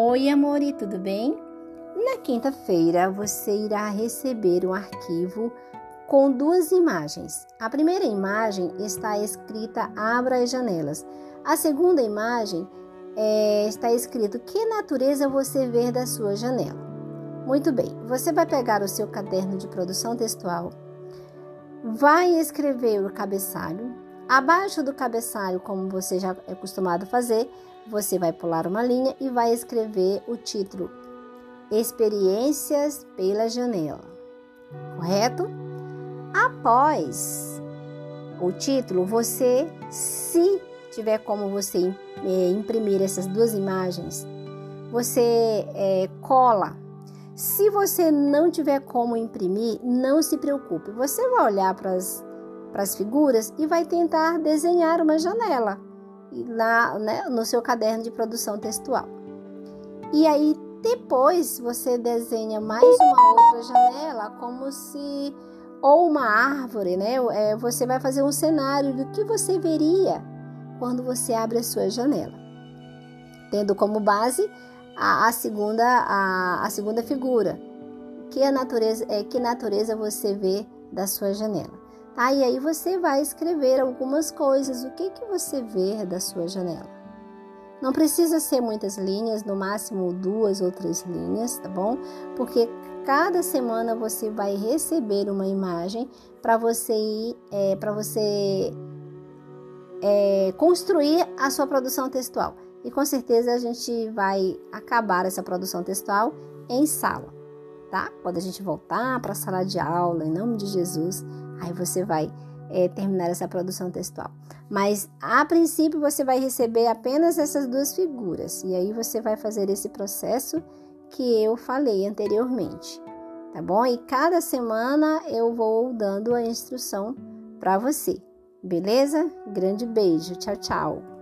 Oi, amore, tudo bem? Na quinta-feira você irá receber um arquivo com duas imagens. A primeira imagem está escrita Abra as janelas. A segunda imagem é, está escrito Que natureza você vê da sua janela. Muito bem, você vai pegar o seu caderno de produção textual, vai escrever o cabeçalho. Abaixo do cabeçalho, como você já é acostumado a fazer, você vai pular uma linha e vai escrever o título Experiências pela janela. Correto? Após o título, você, se tiver como você é, imprimir essas duas imagens, você é, cola. Se você não tiver como imprimir, não se preocupe. Você vai olhar para as figuras e vai tentar desenhar uma janela na, né, no seu caderno de produção textual. E aí depois você desenha mais uma outra janela, como se ou uma árvore, né? É, você vai fazer um cenário do que você veria quando você abre a sua janela, tendo como base a, a segunda a, a segunda figura, que a natureza é que natureza você vê da sua janela. Tá? E aí você vai escrever algumas coisas, o que, que você vê da sua janela. Não precisa ser muitas linhas, no máximo duas ou três linhas, tá bom? Porque cada semana você vai receber uma imagem para você ir, é, para você é, construir a sua produção textual. E com certeza a gente vai acabar essa produção textual em sala, tá? Quando a gente voltar para a sala de aula, em nome de Jesus, Aí você vai é, terminar essa produção textual. Mas a princípio você vai receber apenas essas duas figuras e aí você vai fazer esse processo que eu falei anteriormente, tá bom? E cada semana eu vou dando a instrução para você, beleza? Grande beijo, tchau, tchau.